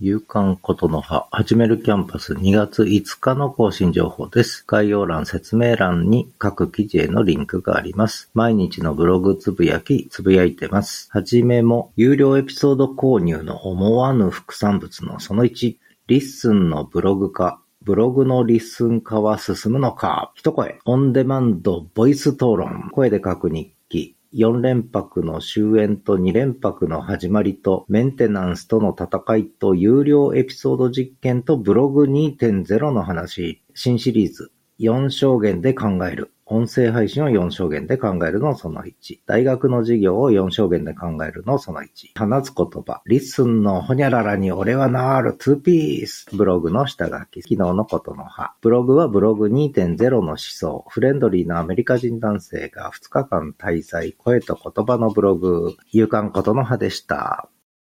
夕刊ことの葉、始めるキャンパス2月5日の更新情報です。概要欄、説明欄に各記事へのリンクがあります。毎日のブログつぶやき、つぶやいてます。はじめも、有料エピソード購入の思わぬ副産物のその1、 LISTENのブログ化、ブログの LISTEN化は進むのか？一声。オンデマンドボイス討論。声で書く日記。4連泊の終焉と2連泊の始まりとメンテナンスとの戦いと有料エピソード実験とブログ2.0の話。新シリーズ4象限で考える。音声配信を4象限で考えるのその1。大学の授業を4象限で考えるのその1。放つ言葉。リッスンのホニャララに俺はなーる2ピース。ブログの下書き。昨日のことの葉。ブログはブログ2.0の思想。フレンドリーなアメリカ人男性が2日間滞在。声と言葉のブログ。夕刊ことの葉でした。